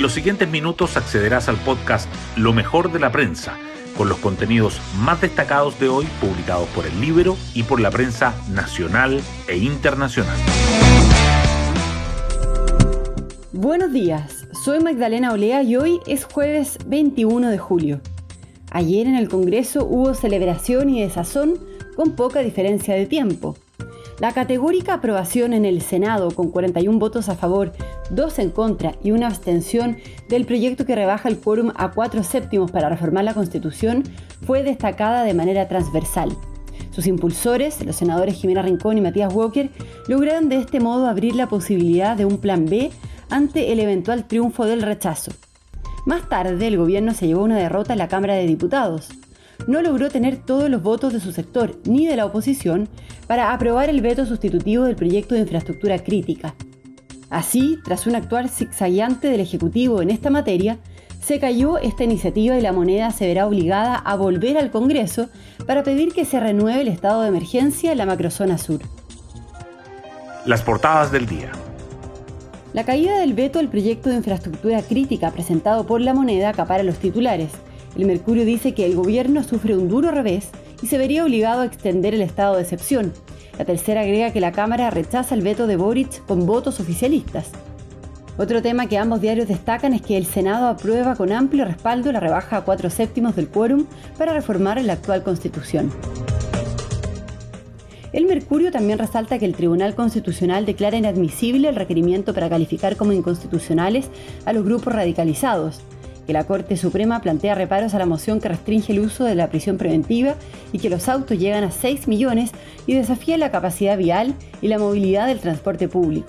En los siguientes minutos accederás al podcast Lo mejor de la prensa, con los contenidos más destacados de hoy publicados por el libro y por la prensa nacional e internacional. Buenos días, soy Magdalena Olea y hoy es jueves 21 de julio. Ayer en el Congreso hubo celebración y desazón con poca diferencia de tiempo. La categórica aprobación en el Senado, con 41 votos a favor, 2 en contra y una abstención del proyecto que rebaja el quórum a 4 séptimos para reformar la Constitución, fue destacada de manera transversal. Sus impulsores, los senadores Jimena Rincón y Matías Walker, lograron de este modo abrir la posibilidad de un plan B ante el eventual triunfo del rechazo. Más tarde, el gobierno se llevó una derrota en la Cámara de Diputados. No logró tener todos los votos de su sector ni de la oposición para aprobar el veto sustitutivo del proyecto de infraestructura crítica. Así, tras un actuar zigzagueante del Ejecutivo en esta materia, se cayó esta iniciativa y la moneda se verá obligada a volver al Congreso para pedir que se renueve el estado de emergencia en la macrozona sur. Las portadas del día. La caída del veto al proyecto de infraestructura crítica presentado por la moneda acapara los titulares. El Mercurio dice que el gobierno sufre un duro revés y se vería obligado a extender el estado de excepción. La tercera agrega que la Cámara rechaza el veto de Boric con votos oficialistas. Otro tema que ambos diarios destacan es que el Senado aprueba con amplio respaldo la rebaja a cuatro séptimos del quórum para reformar la actual constitución. El Mercurio también resalta que el Tribunal Constitucional declara inadmisible el requerimiento para calificar como inconstitucionales a los grupos radicalizados, que la Corte Suprema plantea reparos a la moción que restringe el uso de la prisión preventiva y que los autos llegan a 6 millones y desafía la capacidad vial y la movilidad del transporte público.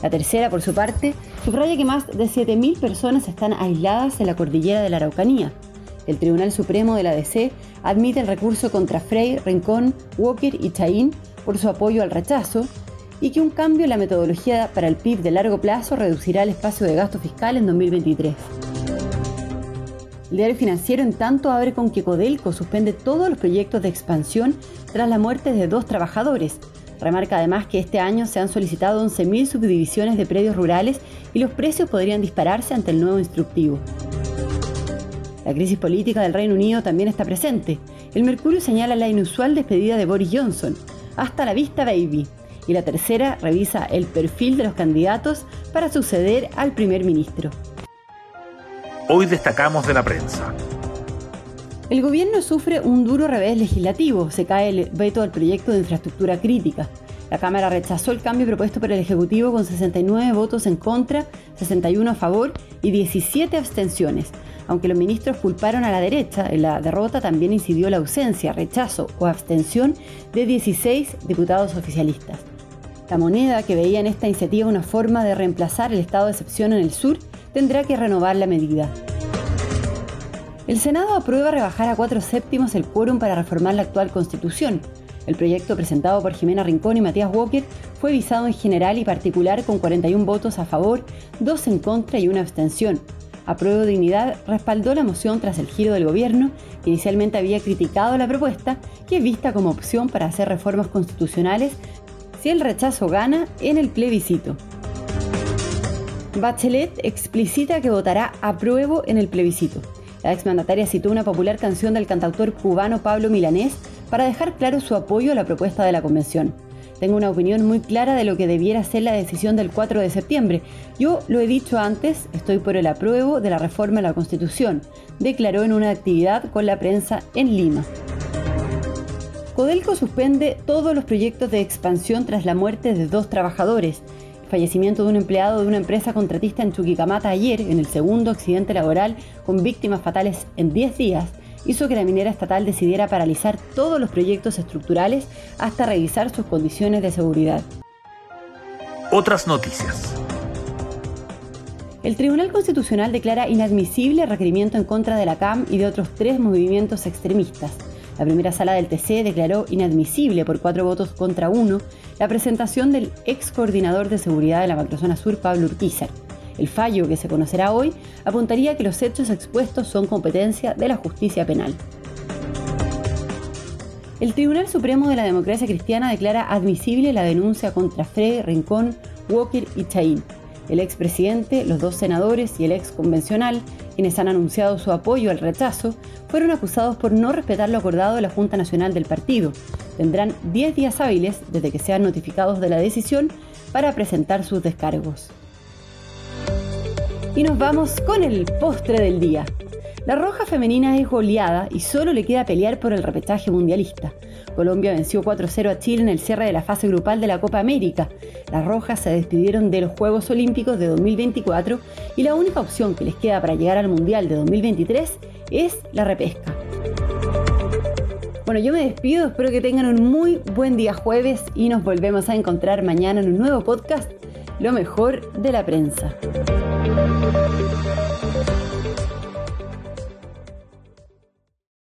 La tercera, por su parte, subraya que más de 7.000 personas están aisladas en la cordillera de la Araucanía, el Tribunal Supremo de la DC admite el recurso contra Frey, Rincón, Walker y Chaín por su apoyo al rechazo y que un cambio en la metodología para el PIB de largo plazo reducirá el espacio de gasto fiscal en 2023. El diario financiero en tanto abre con que Codelco suspende todos los proyectos de expansión tras la muerte de dos trabajadores. Remarca además que este año se han solicitado 11.000 subdivisiones de predios rurales y los precios podrían dispararse ante el nuevo instructivo. La crisis política del Reino Unido también está presente. El Mercurio señala la inusual despedida de Boris Johnson. Hasta la vista, baby. Y la tercera revisa el perfil de los candidatos para suceder al primer ministro. Hoy destacamos de la prensa. El gobierno sufre un duro revés legislativo. Se cae el veto al proyecto de infraestructura crítica. La Cámara rechazó el cambio propuesto por el Ejecutivo con 69 votos en contra, 61 a favor y 17 abstenciones, aunque los ministros culparon a la derecha, en la derrota también incidió la ausencia, rechazo o abstención de 16 diputados oficialistas. La moneda, que veía en esta iniciativa una forma de reemplazar el estado de excepción en el sur, tendrá que renovar la medida. El Senado aprueba rebajar a cuatro séptimos el quórum para reformar la actual constitución. El proyecto presentado por Jimena Rincón y Matías Walker fue visado en general y particular con 41 votos a favor, 2 en contra y una abstención, Apruebo Dignidad respaldó la moción tras el giro del gobierno, que inicialmente había criticado la propuesta, que es vista como opción para hacer reformas constitucionales si el rechazo gana en el plebiscito. Bachelet explicita que votará apruebo en el plebiscito. La exmandataria citó una popular canción del cantautor cubano Pablo Milanés para dejar claro su apoyo a la propuesta de la convención. Tengo una opinión muy clara de lo que debiera ser la decisión del 4 de septiembre. Yo lo he dicho antes, estoy por el apruebo de la reforma a la Constitución, declaró en una actividad con la prensa en Lima. Codelco suspende todos los proyectos de expansión tras la muerte de dos trabajadores. El fallecimiento de un empleado de una empresa contratista en Chuquicamata ayer, en el segundo accidente laboral con víctimas fatales en 10 días, hizo que la minera estatal decidiera paralizar todos los proyectos estructurales hasta revisar sus condiciones de seguridad. Otras noticias. El Tribunal Constitucional declara inadmisible el requerimiento en contra de la CAM y de otros tres movimientos extremistas. La primera sala del TC declaró inadmisible por cuatro votos contra uno la presentación del ex coordinador de seguridad de la macrozona sur, Pablo Urquizar. El fallo, que se conocerá hoy, apuntaría que los hechos expuestos son competencia de la justicia penal. El Tribunal Supremo de la Democracia Cristiana declara admisible la denuncia contra Frey, Rincón, Walker y Chaín. El expresidente, los dos senadores y el ex convencional, quienes han anunciado su apoyo al rechazo, fueron acusados por no respetar lo acordado de la Junta Nacional del partido. Tendrán 10 días hábiles desde que sean notificados de la decisión para presentar sus descargos. Y nos vamos con el postre del día. La Roja Femenina es goleada y solo le queda pelear por el repechaje mundialista. Colombia venció 4-0 a Chile en el cierre de la fase grupal de la Copa América. Las Rojas se despidieron de los Juegos Olímpicos de 2024 y la única opción que les queda para llegar al Mundial de 2023 es la repesca. Bueno, yo me despido, espero que tengan un muy buen día jueves y nos volvemos a encontrar mañana en un nuevo podcast, Lo mejor de la prensa.